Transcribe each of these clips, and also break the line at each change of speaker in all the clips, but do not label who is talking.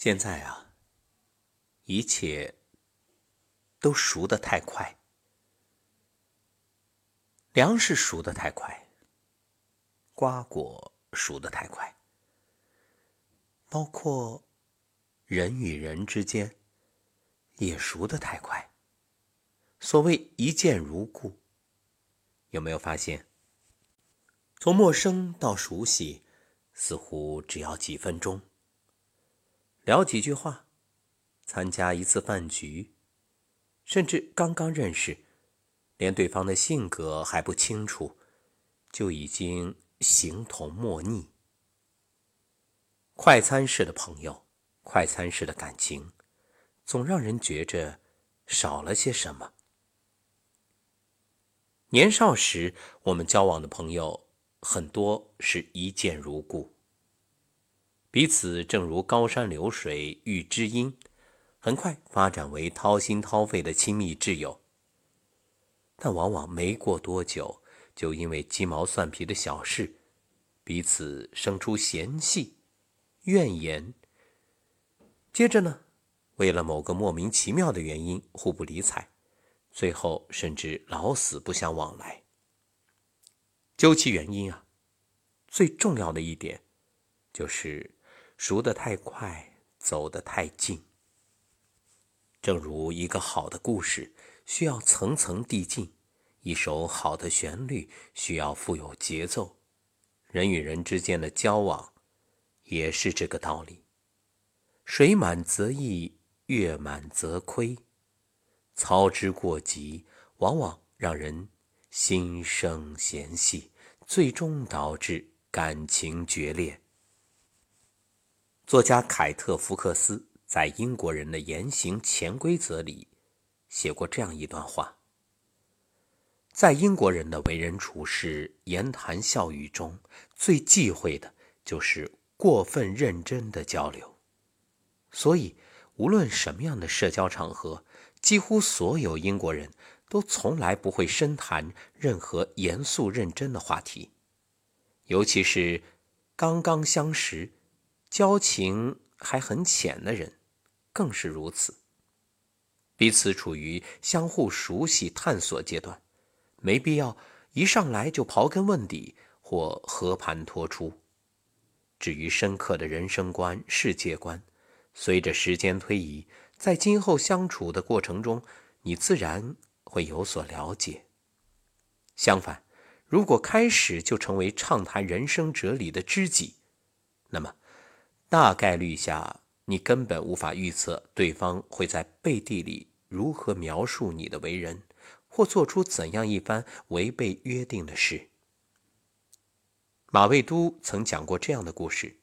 现在啊，一切都熟得太快，粮食熟得太快，瓜果熟得太快，包括人与人之间也熟得太快。所谓一见如故，有没有发现？从陌生到熟悉，似乎只要几分钟。聊几句话，参加一次饭局，甚至刚刚认识，连对方的性格还不清楚，就已经形同陌逆。快餐式的朋友，快餐式的感情，总让人觉着少了些什么。年少时，我们交往的朋友很多是一见如故。彼此正如高山流水遇知音，很快发展为掏心掏肺的亲密挚友。但往往没过多久，就因为鸡毛蒜皮的小事，彼此生出嫌隙、怨言。接着呢，为了某个莫名其妙的原因互不理睬，最后甚至老死不相往来。究其原因啊，最重要的一点就是。熟得太快，走得太近。正如一个好的故事需要层层递进，一首好的旋律需要富有节奏，人与人之间的交往也是这个道理。水满则溢，月满则亏，操之过急，往往让人心生嫌隙，最终导致感情决裂。作家凯特·福克斯在《英国人的言行潜规则》里写过这样一段话：在英国人的为人处事、言谈笑语中，最忌讳的就是过分认真的交流。所以，无论什么样的社交场合，几乎所有英国人都从来不会深谈任何严肃认真的话题，尤其是刚刚相识。交情还很浅的人，更是如此。彼此处于相互熟悉、探索阶段，没必要一上来就刨根问底或和盘托出。至于深刻的人生观、世界观，随着时间推移，在今后相处的过程中，你自然会有所了解。相反，如果开始就成为畅谈人生哲理的知己，那么。大概率下，你根本无法预测对方会在背地里如何描述你的为人，或做出怎样一番违背约定的事。马未都曾讲过这样的故事：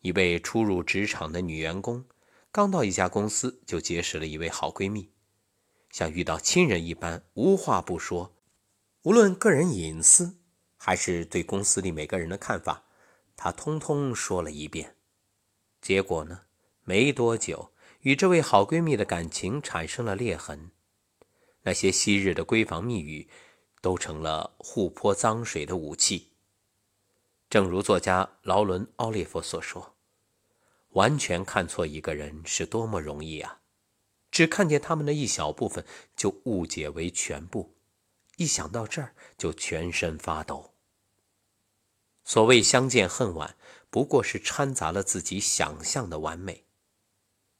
一位初入职场的女员工，刚到一家公司就结识了一位好闺蜜，像遇到亲人一般，无话不说，无论个人隐私还是对公司里每个人的看法，她通通说了一遍。结果呢？没多久，与这位好闺蜜的感情产生了裂痕。那些昔日的闺房密语，都成了互泼脏水的武器。正如作家劳伦·奥利弗所说：“完全看错一个人是多么容易啊！只看见他们的一小部分，就误解为全部。一想到这儿，就全身发抖。”所谓相见恨晚。不过是掺杂了自己想象的完美，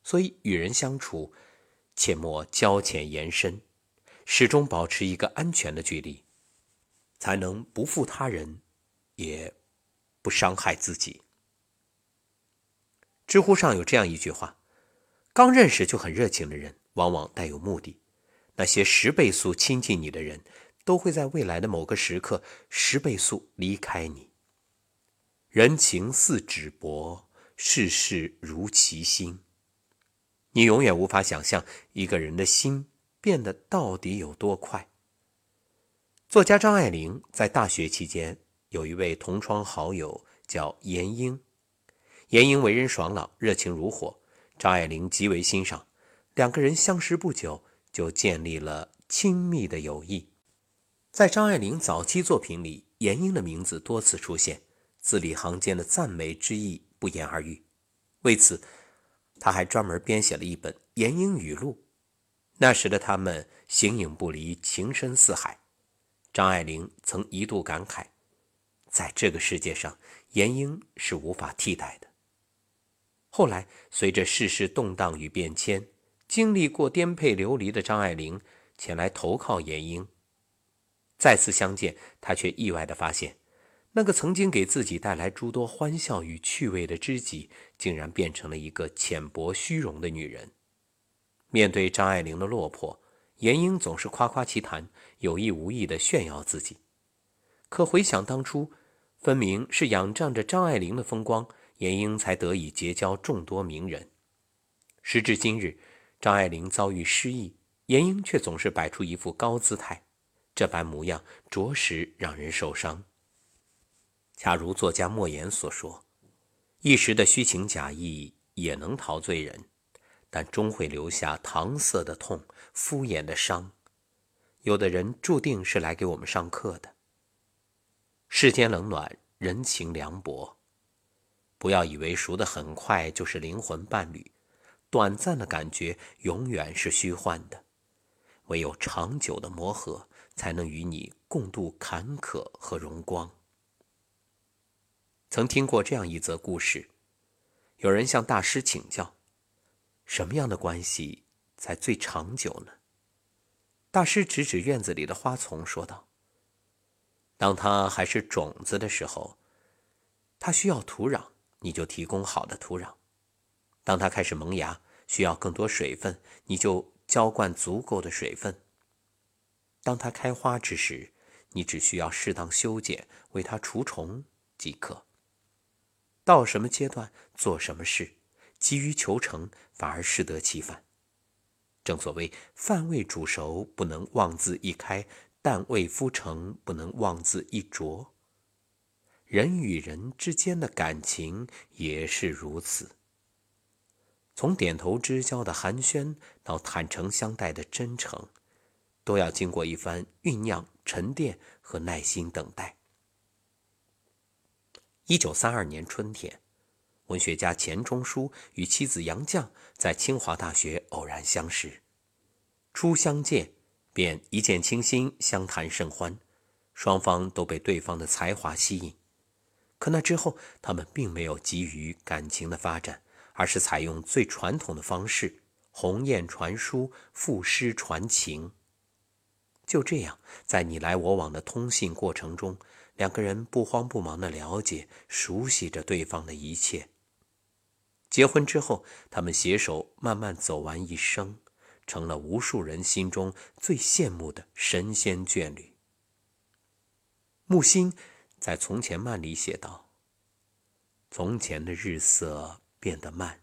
所以与人相处，切莫交浅言深，始终保持一个安全的距离，才能不负他人，也不伤害自己。知乎上有这样一句话：刚认识就很热情的人，往往带有目的；那些十倍速亲近你的人，都会在未来的某个时刻十倍速离开你。人情似纸薄，世事如其心。你永远无法想象一个人的心变得到底有多快。作家张爱玲在大学期间有一位同窗好友叫严英，严英为人爽朗，热情如火，张爱玲极为欣赏。两个人相识不久，就建立了亲密的友谊。在张爱玲早期作品里，严英的名字多次出现。字里行间的赞美之意不言而喻，为此，他还专门编写了一本《严英语录》。那时的他们形影不离，情深似海。张爱玲曾一度感慨，在这个世界上，严英是无法替代的。后来，随着世事动荡与变迁，经历过颠沛流离的张爱玲前来投靠严英。再次相见，她却意外地发现，那个曾经给自己带来诸多欢笑与趣味的知己，竟然变成了一个浅薄虚荣的女人。面对张爱玲的落魄，严英总是夸夸其谈，有意无意地炫耀自己。可回想当初，分明是仰仗着张爱玲的风光，严英才得以结交众多名人。时至今日，张爱玲遭遇失意，严英却总是摆出一副高姿态，这般模样着实让人受伤。恰如作家莫言所说：“一时的虚情假意也能陶醉人。”但终会留下搪塞的痛、敷衍的伤。有的人注定是来给我们上课的。世间冷暖，人情凉薄。不要以为熟得很快就是灵魂伴侣，短暂的感觉永远是虚幻的。唯有长久的磨合，才能与你共度坎坷和荣光。曾听过这样一则故事：有人向大师请教。什么样的关系才最长久呢？大师指指院子里的花丛，说道：“当它还是种子的时候，它需要土壤，你就提供好的土壤；当它开始萌芽，需要更多水分，你就浇灌足够的水分；当它开花之时，你只需要适当修剪，为它除虫即可。到什么阶段做什么事。”急于求成，反而适得其反。正所谓“饭未煮熟，不能妄自一开；蛋未孵成，不能妄自一啄。”人与人之间的感情也是如此。从点头之交的寒暄到坦诚相待的真诚，都要经过一番酝酿、沉淀和耐心等待。一九三二年春天。文学家钱钟书与妻子杨绛在清华大学偶然相识，初相见便一见倾心，相谈甚欢，双方都被对方的才华吸引。可那之后，他们并没有急于感情的发展，而是采用最传统的方式——鸿雁传书，赋诗传情。就这样，在你来我往的通信过程中，两个人不慌不忙地了解、熟悉着对方的一切。结婚之后，他们携手慢慢走完一生，成了无数人心中最羡慕的神仙眷侣。木心在《从前慢》里写道：“从前的日色变得慢，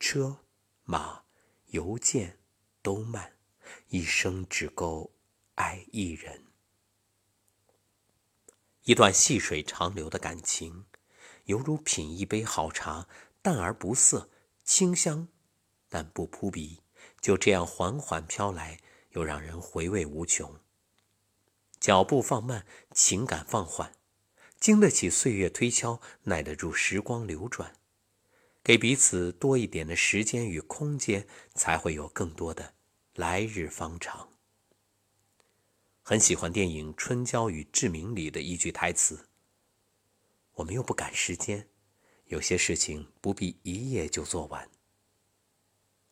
车马邮件都慢，一生只够爱一人。”一段细水长流的感情，犹如品一杯好茶。淡而不涩，清香，但不扑鼻，就这样缓缓飘来，又让人回味无穷。脚步放慢，情感放缓，经得起岁月推敲，耐得住时光流转，给彼此多一点的时间与空间，才会有更多的来日方长。很喜欢电影《春娇与志明》里的一句台词：“我们又不赶时间。”有些事情不必一夜就做完。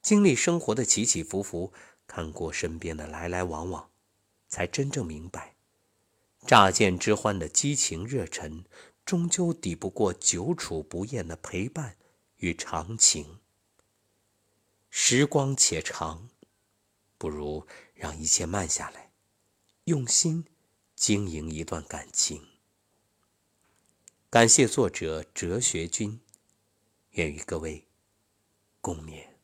经历生活的起起伏伏，看过身边的来来往往，才真正明白，乍见之欢的激情热忱，终究抵不过久处不厌的陪伴与长情。时光且长，不如让一切慢下来，用心经营一段感情。感谢作者哲学君，愿与各位共勉。